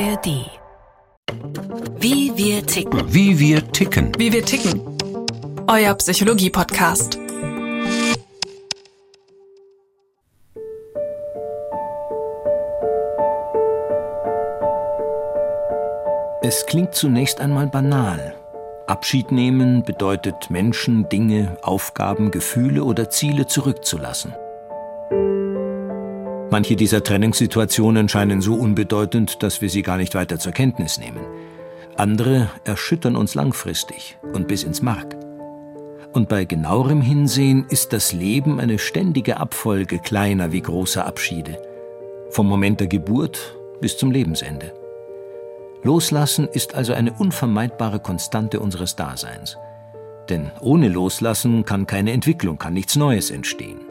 ARD. Wie wir ticken. Wie wir ticken. Wie wir ticken. Euer Psychologie-Podcast. Es klingt zunächst einmal banal. Abschied nehmen bedeutet Menschen, Dinge, Aufgaben, Gefühle oder Ziele zurückzulassen. Manche dieser Trennungssituationen scheinen so unbedeutend, dass wir sie gar nicht weiter zur Kenntnis nehmen. Andere erschüttern uns langfristig und bis ins Mark. Und bei genauerem Hinsehen ist das Leben eine ständige Abfolge kleiner wie großer Abschiede. Vom Moment der Geburt bis zum Lebensende. Loslassen ist also eine unvermeidbare Konstante unseres Daseins. Denn ohne Loslassen kann keine Entwicklung, kann nichts Neues entstehen.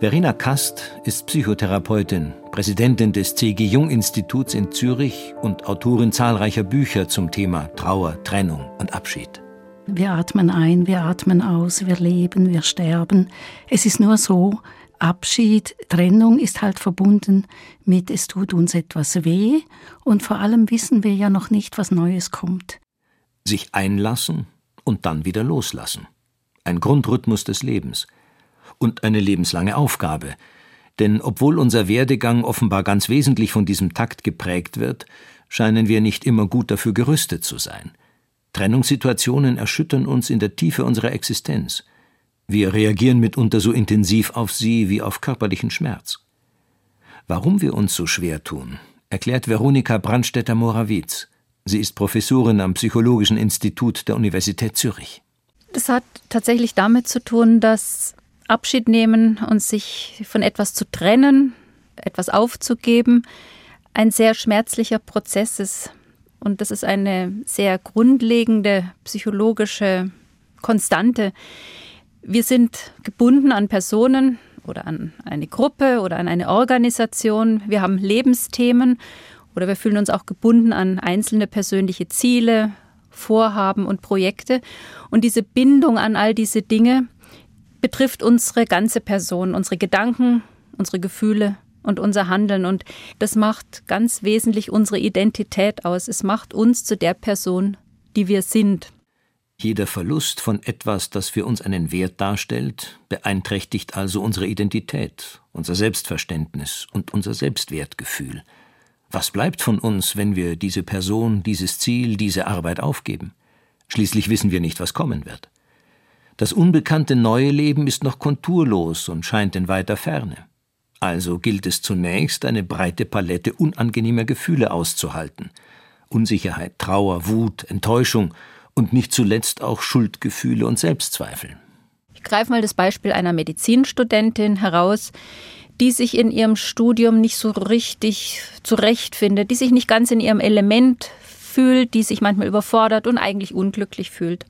Verena Kast ist Psychotherapeutin, Präsidentin des C.G. Jung Instituts in Zürich und Autorin zahlreicher Bücher zum Thema Trauer, Trennung und Abschied. Wir atmen ein, wir atmen aus, wir leben, wir sterben. Es ist nur so, Abschied, Trennung ist halt verbunden mit es tut uns etwas weh und vor allem wissen wir ja noch nicht, was Neues kommt. Sich einlassen und dann wieder loslassen. Ein Grundrhythmus des Lebens – und eine lebenslange Aufgabe. Denn obwohl unser Werdegang offenbar ganz wesentlich von diesem Takt geprägt wird, scheinen wir nicht immer gut dafür gerüstet zu sein. Trennungssituationen erschüttern uns in der Tiefe unserer Existenz. Wir reagieren mitunter so intensiv auf sie wie auf körperlichen Schmerz. Warum wir uns so schwer tun, erklärt Veronika Brandstetter-Morawitz. Sie ist Professorin am Psychologischen Institut der Universität Zürich. Das hat tatsächlich damit zu tun, dass Abschied nehmen und sich von etwas zu trennen, etwas aufzugeben, ein sehr schmerzlicher Prozess ist. Und das ist eine sehr grundlegende psychologische Konstante. Wir sind gebunden an Personen oder an eine Gruppe oder an eine Organisation. Wir haben Lebensthemen oder wir fühlen uns auch gebunden an einzelne persönliche Ziele, Vorhaben und Projekte. Und diese Bindung an all diese Dinge, betrifft unsere ganze Person, unsere Gedanken, unsere Gefühle und unser Handeln. Und das macht ganz wesentlich unsere Identität aus. Es macht uns zu der Person, die wir sind. Jeder Verlust von etwas, das für uns einen Wert darstellt, beeinträchtigt also unsere Identität, unser Selbstverständnis und unser Selbstwertgefühl. Was bleibt von uns, wenn wir diese Person, dieses Ziel, diese Arbeit aufgeben? Schließlich wissen wir nicht, was kommen wird. Das unbekannte neue Leben ist noch konturlos und scheint in weiter Ferne. Also gilt es zunächst, eine breite Palette unangenehmer Gefühle auszuhalten. Unsicherheit, Trauer, Wut, Enttäuschung und nicht zuletzt auch Schuldgefühle und Selbstzweifel. Ich greife mal das Beispiel einer Medizinstudentin heraus, die sich in ihrem Studium nicht so richtig zurechtfindet, die sich nicht ganz in ihrem Element fühlt, die sich manchmal überfordert und eigentlich unglücklich fühlt.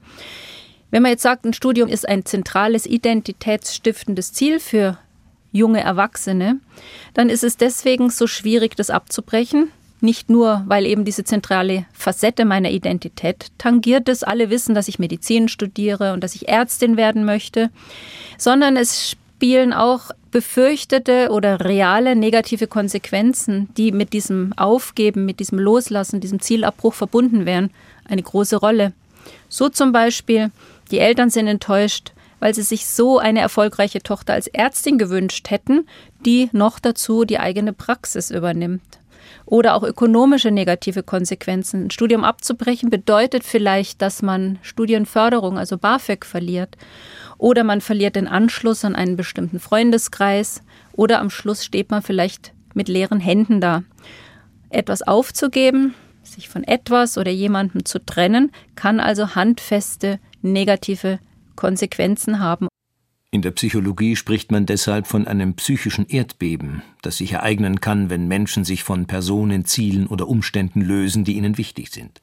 Wenn man jetzt sagt, ein Studium ist ein zentrales identitätsstiftendes Ziel für junge Erwachsene, dann ist es deswegen so schwierig, das abzubrechen. Nicht nur, weil eben diese zentrale Facette meiner Identität tangiert ist. Alle wissen, dass ich Medizin studiere und dass ich Ärztin werden möchte, sondern es spielen auch befürchtete oder reale negative Konsequenzen, die mit diesem Aufgeben, mit diesem Loslassen, diesem Zielabbruch verbunden wären, eine große Rolle. So zum Beispiel, die Eltern sind enttäuscht, weil sie sich so eine erfolgreiche Tochter als Ärztin gewünscht hätten, die noch dazu die eigene Praxis übernimmt. Oder auch ökonomische negative Konsequenzen. Ein Studium abzubrechen bedeutet vielleicht, dass man Studienförderung, also BAföG, verliert. Oder man verliert den Anschluss an einen bestimmten Freundeskreis. Oder am Schluss steht man vielleicht mit leeren Händen da. Etwas aufzugeben, sich von etwas oder jemandem zu trennen, kann also handfeste negative Konsequenzen haben. In der Psychologie spricht man deshalb von einem psychischen Erdbeben, das sich ereignen kann, wenn Menschen sich von Personen, Zielen oder Umständen lösen, die ihnen wichtig sind.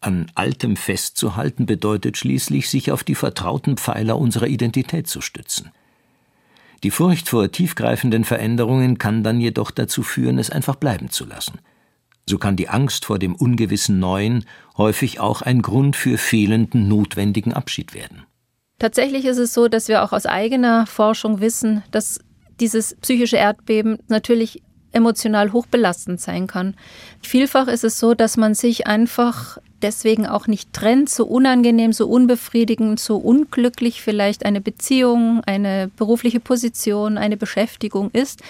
An Altem festzuhalten bedeutet schließlich, sich auf die vertrauten Pfeiler unserer Identität zu stützen. Die Furcht vor tiefgreifenden Veränderungen kann dann jedoch dazu führen, es einfach bleiben zu lassen – so kann die Angst vor dem ungewissen Neuen häufig auch ein Grund für fehlenden notwendigen Abschied werden. Tatsächlich ist es so, dass wir auch aus eigener Forschung wissen, dass dieses psychische Erdbeben natürlich emotional hochbelastend sein kann. Vielfach ist es so, dass man sich einfach deswegen auch nicht trennt, so unangenehm, so unbefriedigend, so unglücklich vielleicht eine Beziehung, eine berufliche Position, eine Beschäftigung ist.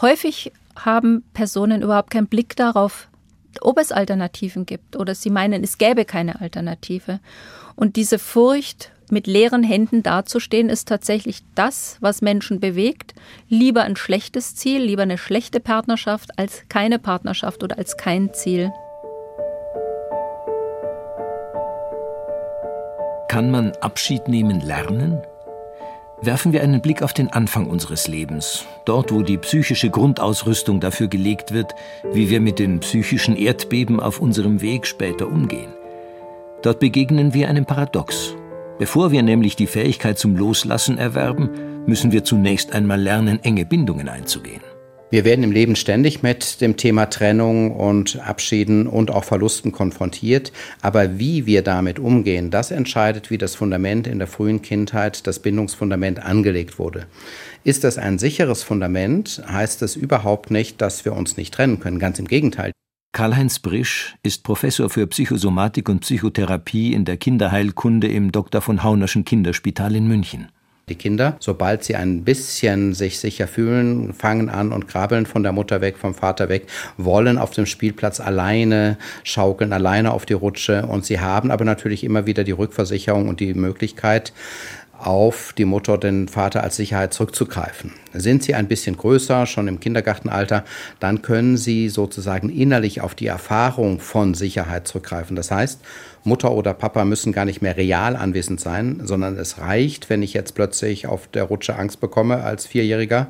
Häufig haben Personen überhaupt keinen Blick darauf, ob es Alternativen gibt oder sie meinen, es gäbe keine Alternative. Und diese Furcht, mit leeren Händen dazustehen, ist tatsächlich das, was Menschen bewegt. Lieber ein schlechtes Ziel, lieber eine schlechte Partnerschaft als keine Partnerschaft oder als kein Ziel. Kann man Abschied nehmen lernen? Werfen wir einen Blick auf den Anfang unseres Lebens, dort wo die psychische Grundausrüstung dafür gelegt wird, wie wir mit den psychischen Erdbeben auf unserem Weg später umgehen. Dort begegnen wir einem Paradox. Bevor wir nämlich die Fähigkeit zum Loslassen erwerben, müssen wir zunächst einmal lernen, enge Bindungen einzugehen. Wir werden im Leben ständig mit dem Thema Trennung und Abschieden und auch Verlusten konfrontiert. Aber wie wir damit umgehen, das entscheidet, wie das Fundament in der frühen Kindheit, das Bindungsfundament angelegt wurde. Ist das ein sicheres Fundament, heißt es überhaupt nicht, dass wir uns nicht trennen können. Ganz im Gegenteil. Karl-Heinz Brisch ist Professor für Psychosomatik und Psychotherapie in der Kinderheilkunde im Dr. von Haunerschen Kinderspital in München. Die Kinder, sobald sie ein bisschen sich sicher fühlen, fangen an und krabbeln von der Mutter weg, vom Vater weg, wollen auf dem Spielplatz alleine schaukeln, alleine auf die Rutsche. Und sie haben aber natürlich immer wieder die Rückversicherung und die Möglichkeit, auf die Mutter, den Vater als Sicherheit zurückzugreifen. Sind sie ein bisschen größer, schon im Kindergartenalter, dann können sie sozusagen innerlich auf die Erfahrung von Sicherheit zurückgreifen. Das heißt, Mutter oder Papa müssen gar nicht mehr real anwesend sein, sondern es reicht, wenn ich jetzt plötzlich auf der Rutsche Angst bekomme als Vierjähriger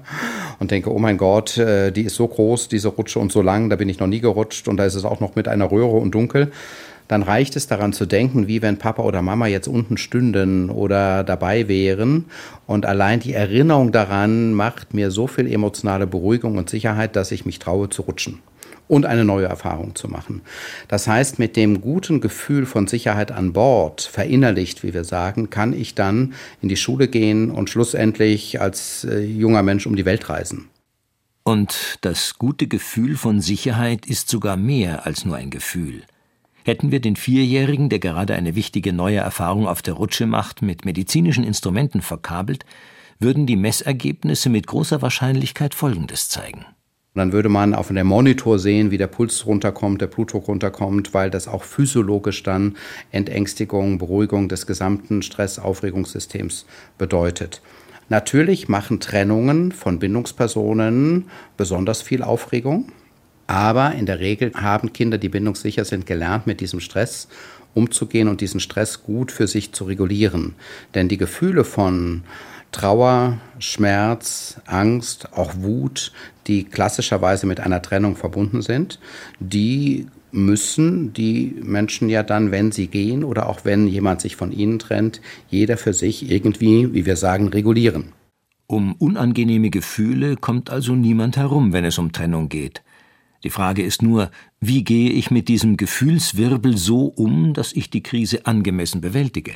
und denke, oh mein Gott, äh, die ist so groß, diese Rutsche und so lang, da bin ich noch nie gerutscht und da ist es auch noch mit einer Röhre und dunkel dann reicht es daran zu denken, wie wenn Papa oder Mama jetzt unten stünden oder dabei wären. Und allein die Erinnerung daran macht mir so viel emotionale Beruhigung und Sicherheit, dass ich mich traue zu rutschen und eine neue Erfahrung zu machen. Das heißt, mit dem guten Gefühl von Sicherheit an Bord, verinnerlicht, wie wir sagen, kann ich dann in die Schule gehen und schlussendlich als äh, junger Mensch um die Welt reisen. Und das gute Gefühl von Sicherheit ist sogar mehr als nur ein Gefühl. Hätten wir den Vierjährigen, der gerade eine wichtige neue Erfahrung auf der Rutsche macht, mit medizinischen Instrumenten verkabelt, würden die Messergebnisse mit großer Wahrscheinlichkeit Folgendes zeigen. dann würde man auf dem Monitor sehen, wie der Puls runterkommt, der Blutdruck runterkommt, weil das auch physiologisch dann Entängstigung, Beruhigung des gesamten Stressaufregungssystems bedeutet. Natürlich machen Trennungen von Bindungspersonen besonders viel Aufregung. Aber in der Regel haben Kinder, die bindungssicher sind, gelernt, mit diesem Stress umzugehen und diesen Stress gut für sich zu regulieren. Denn die Gefühle von Trauer, Schmerz, Angst, auch Wut, die klassischerweise mit einer Trennung verbunden sind, die müssen die Menschen ja dann, wenn sie gehen oder auch wenn jemand sich von ihnen trennt, jeder für sich irgendwie, wie wir sagen, regulieren. Um unangenehme Gefühle kommt also niemand herum, wenn es um Trennung geht. Die Frage ist nur, wie gehe ich mit diesem Gefühlswirbel so um, dass ich die Krise angemessen bewältige?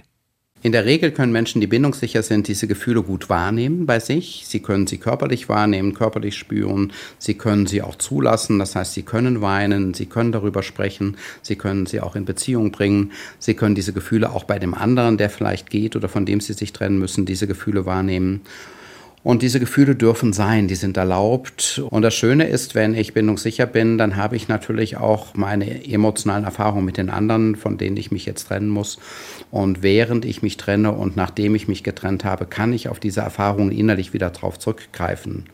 In der Regel können Menschen, die bindungssicher sind, diese Gefühle gut wahrnehmen bei sich. Sie können sie körperlich wahrnehmen, körperlich spüren. Sie können sie auch zulassen. Das heißt, sie können weinen, sie können darüber sprechen, sie können sie auch in Beziehung bringen. Sie können diese Gefühle auch bei dem anderen, der vielleicht geht oder von dem sie sich trennen müssen, diese Gefühle wahrnehmen. Und diese Gefühle dürfen sein, die sind erlaubt. Und das Schöne ist, wenn ich bindungssicher bin, dann habe ich natürlich auch meine emotionalen Erfahrungen mit den anderen, von denen ich mich jetzt trennen muss. Und während ich mich trenne und nachdem ich mich getrennt habe, kann ich auf diese Erfahrungen innerlich wieder drauf zurückgreifen.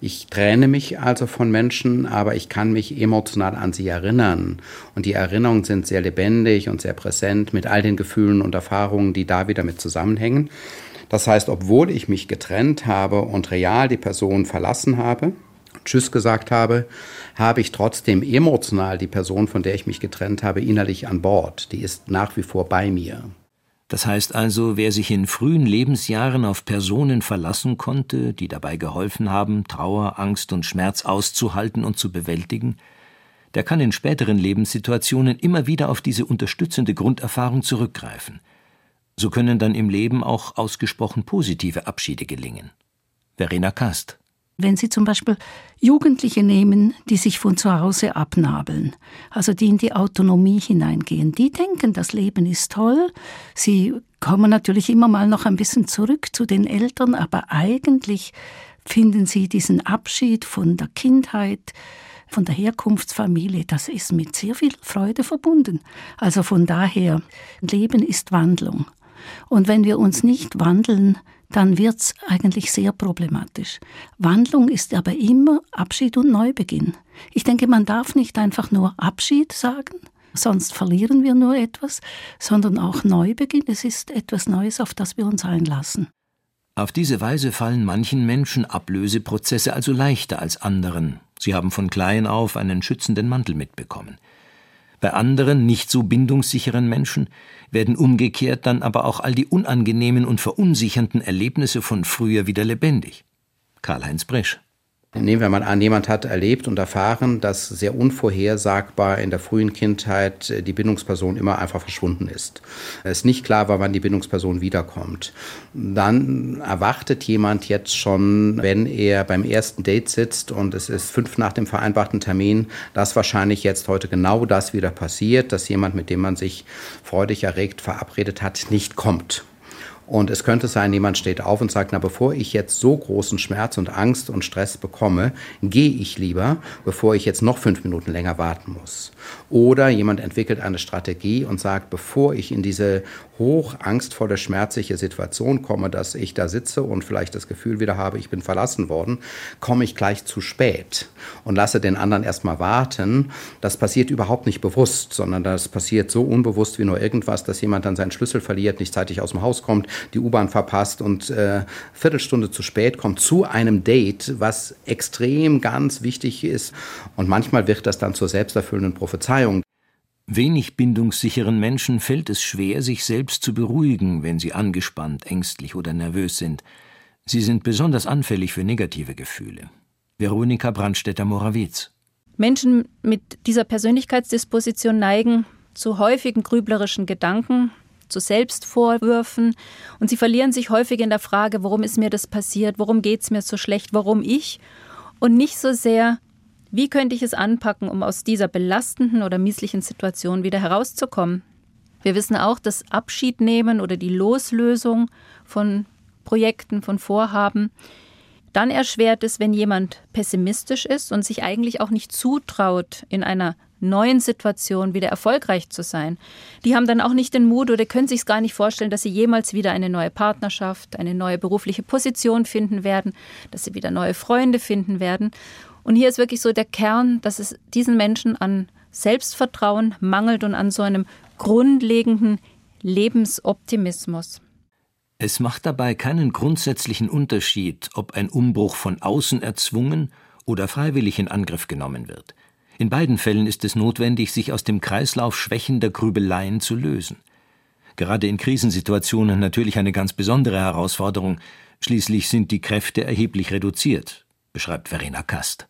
Ich trenne mich also von Menschen, aber ich kann mich emotional an sie erinnern. Und die Erinnerungen sind sehr lebendig und sehr präsent mit all den Gefühlen und Erfahrungen, die da wieder mit zusammenhängen. Das heißt, obwohl ich mich getrennt habe und real die Person verlassen habe, Tschüss gesagt habe, habe ich trotzdem emotional die Person, von der ich mich getrennt habe, innerlich an Bord. Die ist nach wie vor bei mir. Das heißt also, wer sich in frühen Lebensjahren auf Personen verlassen konnte, die dabei geholfen haben, Trauer, Angst und Schmerz auszuhalten und zu bewältigen, der kann in späteren Lebenssituationen immer wieder auf diese unterstützende Grunderfahrung zurückgreifen – so können dann im Leben auch ausgesprochen positive Abschiede gelingen. Verena Kast Wenn Sie zum Beispiel Jugendliche nehmen, die sich von zu Hause abnabeln, also die in die Autonomie hineingehen, die denken, das Leben ist toll. Sie kommen natürlich immer mal noch ein bisschen zurück zu den Eltern, aber eigentlich finden sie diesen Abschied von der Kindheit, von der Herkunftsfamilie, das ist mit sehr viel Freude verbunden. Also von daher, Leben ist Wandlung. Und wenn wir uns nicht wandeln, dann wird's eigentlich sehr problematisch. Wandlung ist aber immer Abschied und Neubeginn. Ich denke, man darf nicht einfach nur Abschied sagen, sonst verlieren wir nur etwas, sondern auch Neubeginn. Es ist etwas Neues, auf das wir uns einlassen. Auf diese Weise fallen manchen Menschen Ablöseprozesse also leichter als anderen. Sie haben von klein auf einen schützenden Mantel mitbekommen. Bei anderen, nicht so bindungssicheren Menschen werden umgekehrt dann aber auch all die unangenehmen und verunsichernden Erlebnisse von früher wieder lebendig. Karl-Heinz Bresch Nehmen wir mal an, jemand hat erlebt und erfahren, dass sehr unvorhersagbar in der frühen Kindheit äh, die Bindungsperson immer einfach verschwunden ist. Es ist nicht klar war, wann die Bindungsperson wiederkommt. Dann erwartet jemand jetzt schon, wenn er beim ersten Date sitzt und es ist fünf nach dem vereinbarten Termin, dass wahrscheinlich jetzt heute genau das wieder passiert, dass jemand, mit dem man sich freudig erregt verabredet hat, nicht kommt. Und es könnte sein, jemand steht auf und sagt, na, bevor ich jetzt so großen Schmerz und Angst und Stress bekomme, gehe ich lieber, bevor ich jetzt noch fünf Minuten länger warten muss. Oder jemand entwickelt eine Strategie und sagt, bevor ich in diese hoch angstvolle, schmerzliche Situation komme, dass ich da sitze und vielleicht das Gefühl wieder habe, ich bin verlassen worden, komme ich gleich zu spät und lasse den anderen erstmal warten. Das passiert überhaupt nicht bewusst, sondern das passiert so unbewusst wie nur irgendwas, dass jemand dann seinen Schlüssel verliert, nicht zeitig aus dem Haus kommt, die U-Bahn verpasst und äh, Viertelstunde zu spät kommt zu einem Date, was extrem ganz wichtig ist. Und manchmal wird das dann zur selbsterfüllenden Prophezeiung. Wenig bindungssicheren Menschen fällt es schwer, sich selbst zu beruhigen, wenn sie angespannt, ängstlich oder nervös sind. Sie sind besonders anfällig für negative Gefühle. Veronika Brandstetter-Morawitz. Menschen mit dieser Persönlichkeitsdisposition neigen zu häufigen grüblerischen Gedanken, zu Selbstvorwürfen und sie verlieren sich häufig in der Frage, warum ist mir das passiert, warum geht es mir so schlecht, warum ich und nicht so sehr, wie könnte ich es anpacken, um aus dieser belastenden oder misslichen Situation wieder herauszukommen. Wir wissen auch, dass Abschied nehmen oder die Loslösung von Projekten, von Vorhaben dann erschwert ist, wenn jemand pessimistisch ist und sich eigentlich auch nicht zutraut, in einer neuen Situation wieder erfolgreich zu sein. Die haben dann auch nicht den Mut oder können sich es gar nicht vorstellen, dass sie jemals wieder eine neue Partnerschaft, eine neue berufliche Position finden werden, dass sie wieder neue Freunde finden werden. Und hier ist wirklich so der Kern, dass es diesen Menschen an Selbstvertrauen mangelt und an so einem grundlegenden Lebensoptimismus. Es macht dabei keinen grundsätzlichen Unterschied, ob ein Umbruch von außen erzwungen oder freiwillig in Angriff genommen wird. In beiden Fällen ist es notwendig, sich aus dem Kreislauf schwächender Grübeleien zu lösen. Gerade in Krisensituationen natürlich eine ganz besondere Herausforderung. Schließlich sind die Kräfte erheblich reduziert, beschreibt Verena Kast.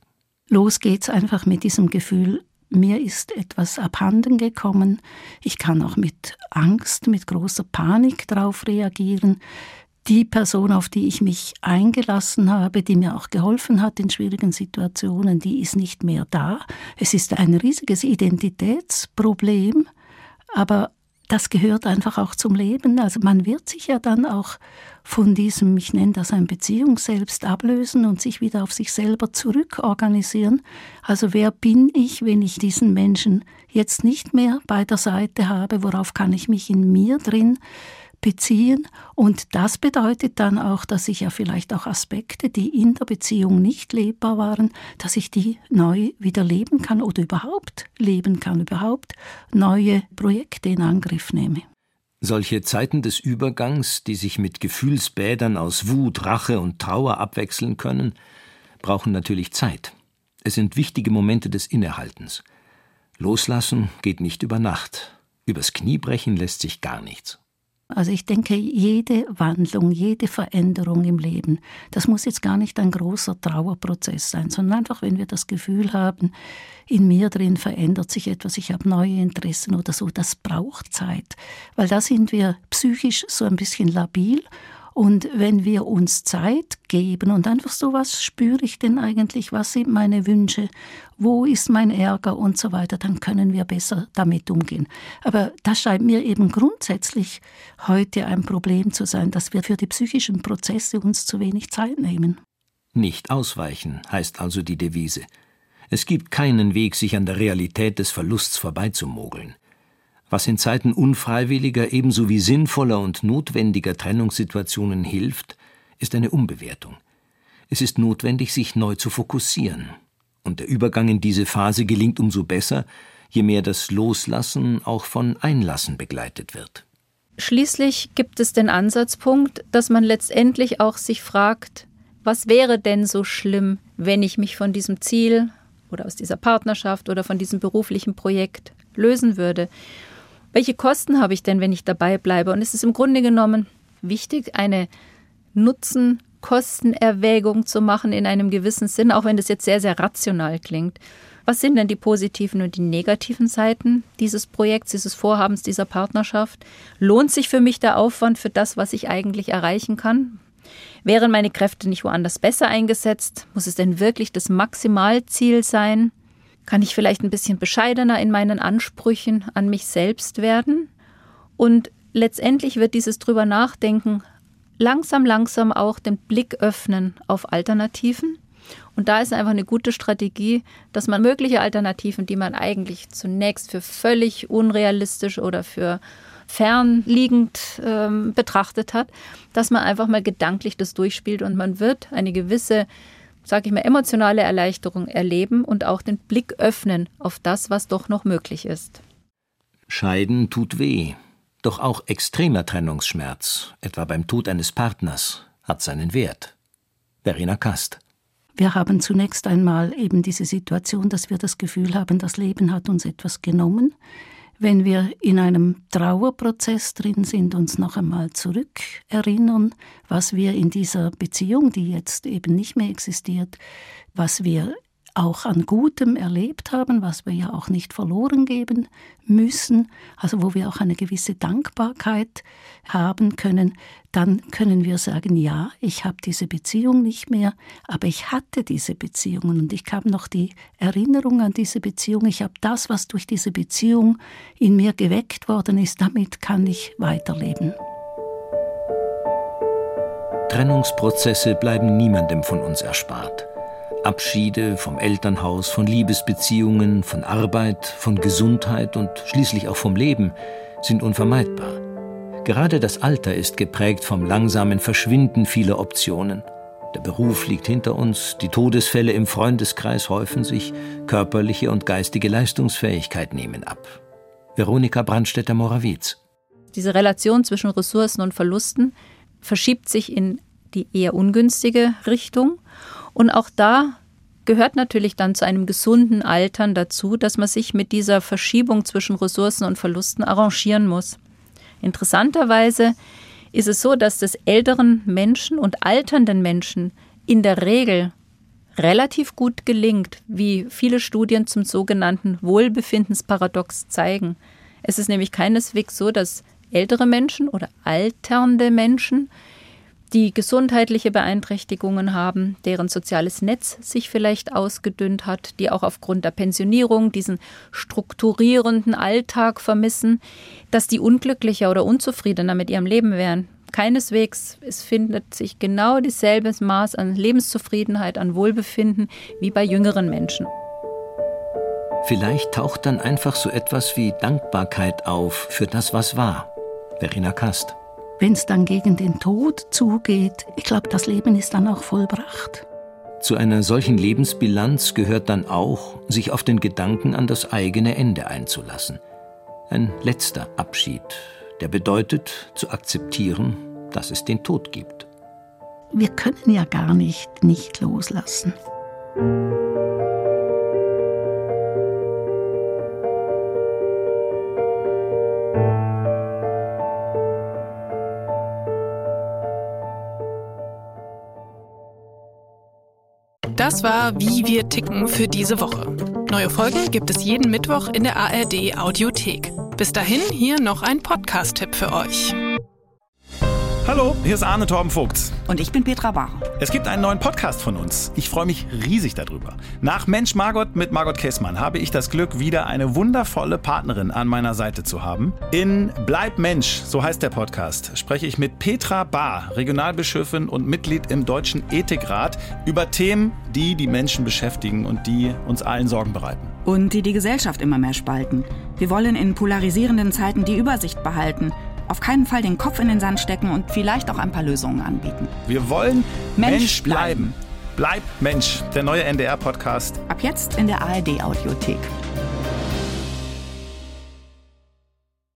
Los geht's einfach mit diesem Gefühl, mir ist etwas abhanden gekommen. Ich kann auch mit Angst, mit großer Panik darauf reagieren die Person, auf die ich mich eingelassen habe, die mir auch geholfen hat in schwierigen Situationen, die ist nicht mehr da. Es ist ein riesiges Identitätsproblem, aber das gehört einfach auch zum Leben. Also man wird sich ja dann auch von diesem, ich nenne das ein Beziehungsselbst, ablösen und sich wieder auf sich selber zurückorganisieren. Also wer bin ich, wenn ich diesen Menschen jetzt nicht mehr bei der Seite habe? Worauf kann ich mich in mir drin beziehen. Und das bedeutet dann auch, dass ich ja vielleicht auch Aspekte, die in der Beziehung nicht lebbar waren, dass ich die neu wieder leben kann oder überhaupt leben kann, überhaupt neue Projekte in Angriff nehme. Solche Zeiten des Übergangs, die sich mit Gefühlsbädern aus Wut, Rache und Trauer abwechseln können, brauchen natürlich Zeit. Es sind wichtige Momente des Innehaltens. Loslassen geht nicht über Nacht. Übers Knie brechen lässt sich gar nichts. Also ich denke, jede Wandlung, jede Veränderung im Leben, das muss jetzt gar nicht ein großer Trauerprozess sein, sondern einfach, wenn wir das Gefühl haben, in mir drin verändert sich etwas, ich habe neue Interessen oder so, das braucht Zeit, weil da sind wir psychisch so ein bisschen labil Und wenn wir uns Zeit geben und einfach so, was spüre ich denn eigentlich, was sind meine Wünsche, wo ist mein Ärger und so weiter, dann können wir besser damit umgehen. Aber das scheint mir eben grundsätzlich heute ein Problem zu sein, dass wir für die psychischen Prozesse uns zu wenig Zeit nehmen. Nicht ausweichen heißt also die Devise. Es gibt keinen Weg, sich an der Realität des Verlusts vorbeizumogeln. Was in Zeiten unfreiwilliger ebenso wie sinnvoller und notwendiger Trennungssituationen hilft, ist eine Umbewertung. Es ist notwendig, sich neu zu fokussieren. Und der Übergang in diese Phase gelingt umso besser, je mehr das Loslassen auch von Einlassen begleitet wird. Schließlich gibt es den Ansatzpunkt, dass man letztendlich auch sich fragt, was wäre denn so schlimm, wenn ich mich von diesem Ziel oder aus dieser Partnerschaft oder von diesem beruflichen Projekt lösen würde? Welche Kosten habe ich denn, wenn ich dabei bleibe? Und es ist im Grunde genommen wichtig, eine Nutzen-Kosten-Erwägung zu machen in einem gewissen Sinn, auch wenn das jetzt sehr, sehr rational klingt. Was sind denn die positiven und die negativen Seiten dieses Projekts, dieses Vorhabens, dieser Partnerschaft? Lohnt sich für mich der Aufwand für das, was ich eigentlich erreichen kann? Wären meine Kräfte nicht woanders besser eingesetzt? Muss es denn wirklich das Maximalziel sein? Kann ich vielleicht ein bisschen bescheidener in meinen Ansprüchen an mich selbst werden? Und letztendlich wird dieses drüber nachdenken langsam, langsam auch den Blick öffnen auf Alternativen. Und da ist einfach eine gute Strategie, dass man mögliche Alternativen, die man eigentlich zunächst für völlig unrealistisch oder für fernliegend ähm, betrachtet hat, dass man einfach mal gedanklich das durchspielt und man wird eine gewisse sage ich mal, emotionale Erleichterung erleben und auch den Blick öffnen auf das, was doch noch möglich ist. Scheiden tut weh. Doch auch extremer Trennungsschmerz, etwa beim Tod eines Partners, hat seinen Wert. Verena Kast. Wir haben zunächst einmal eben diese Situation, dass wir das Gefühl haben, das Leben hat uns etwas genommen wenn wir in einem Trauerprozess drin sind, uns noch einmal zurückerinnern, was wir in dieser Beziehung, die jetzt eben nicht mehr existiert, was wir auch an Gutem erlebt haben, was wir ja auch nicht verloren geben müssen, also wo wir auch eine gewisse Dankbarkeit haben können, dann können wir sagen, ja, ich habe diese Beziehung nicht mehr, aber ich hatte diese Beziehungen und ich habe noch die Erinnerung an diese Beziehung, ich habe das, was durch diese Beziehung in mir geweckt worden ist, damit kann ich weiterleben. Trennungsprozesse bleiben niemandem von uns erspart. Abschiede vom Elternhaus, von Liebesbeziehungen, von Arbeit, von Gesundheit und schließlich auch vom Leben sind unvermeidbar. Gerade das Alter ist geprägt vom langsamen Verschwinden vieler Optionen. Der Beruf liegt hinter uns, die Todesfälle im Freundeskreis häufen sich, körperliche und geistige Leistungsfähigkeit nehmen ab. Veronika Brandstätter-Morawitz. Diese Relation zwischen Ressourcen und Verlusten verschiebt sich in die eher ungünstige Richtung. Und auch da gehört natürlich dann zu einem gesunden Altern dazu, dass man sich mit dieser Verschiebung zwischen Ressourcen und Verlusten arrangieren muss. Interessanterweise ist es so, dass das älteren Menschen und alternden Menschen in der Regel relativ gut gelingt, wie viele Studien zum sogenannten Wohlbefindensparadox zeigen. Es ist nämlich keineswegs so, dass ältere Menschen oder alternde Menschen die gesundheitliche Beeinträchtigungen haben, deren soziales Netz sich vielleicht ausgedünnt hat, die auch aufgrund der Pensionierung diesen strukturierenden Alltag vermissen, dass die unglücklicher oder unzufriedener mit ihrem Leben wären. Keineswegs, es findet sich genau dieselbe Maß an Lebenszufriedenheit, an Wohlbefinden wie bei jüngeren Menschen. Vielleicht taucht dann einfach so etwas wie Dankbarkeit auf für das, was war. Verena Kast wenn es dann gegen den Tod zugeht, ich glaube, das Leben ist dann auch vollbracht. Zu einer solchen Lebensbilanz gehört dann auch, sich auf den Gedanken an das eigene Ende einzulassen. Ein letzter Abschied, der bedeutet, zu akzeptieren, dass es den Tod gibt. Wir können ja gar nicht nicht loslassen. Das war Wie wir ticken für diese Woche. Neue Folgen gibt es jeden Mittwoch in der ARD Audiothek. Bis dahin hier noch ein Podcast-Tipp für euch. Hallo, hier ist Arne Torben Vogt. Und ich bin Petra Bar. Es gibt einen neuen Podcast von uns. Ich freue mich riesig darüber. Nach Mensch Margot mit Margot Käßmann habe ich das Glück, wieder eine wundervolle Partnerin an meiner Seite zu haben. In Bleib Mensch, so heißt der Podcast, spreche ich mit Petra Bar, Regionalbischöfin und Mitglied im Deutschen Ethikrat, über Themen, die die Menschen beschäftigen und die uns allen Sorgen bereiten. Und die die Gesellschaft immer mehr spalten. Wir wollen in polarisierenden Zeiten die Übersicht behalten auf keinen Fall den Kopf in den Sand stecken und vielleicht auch ein paar Lösungen anbieten. Wir wollen Mensch, Mensch bleiben. Bleib Mensch, der neue NDR-Podcast. Ab jetzt in der ARD-Audiothek.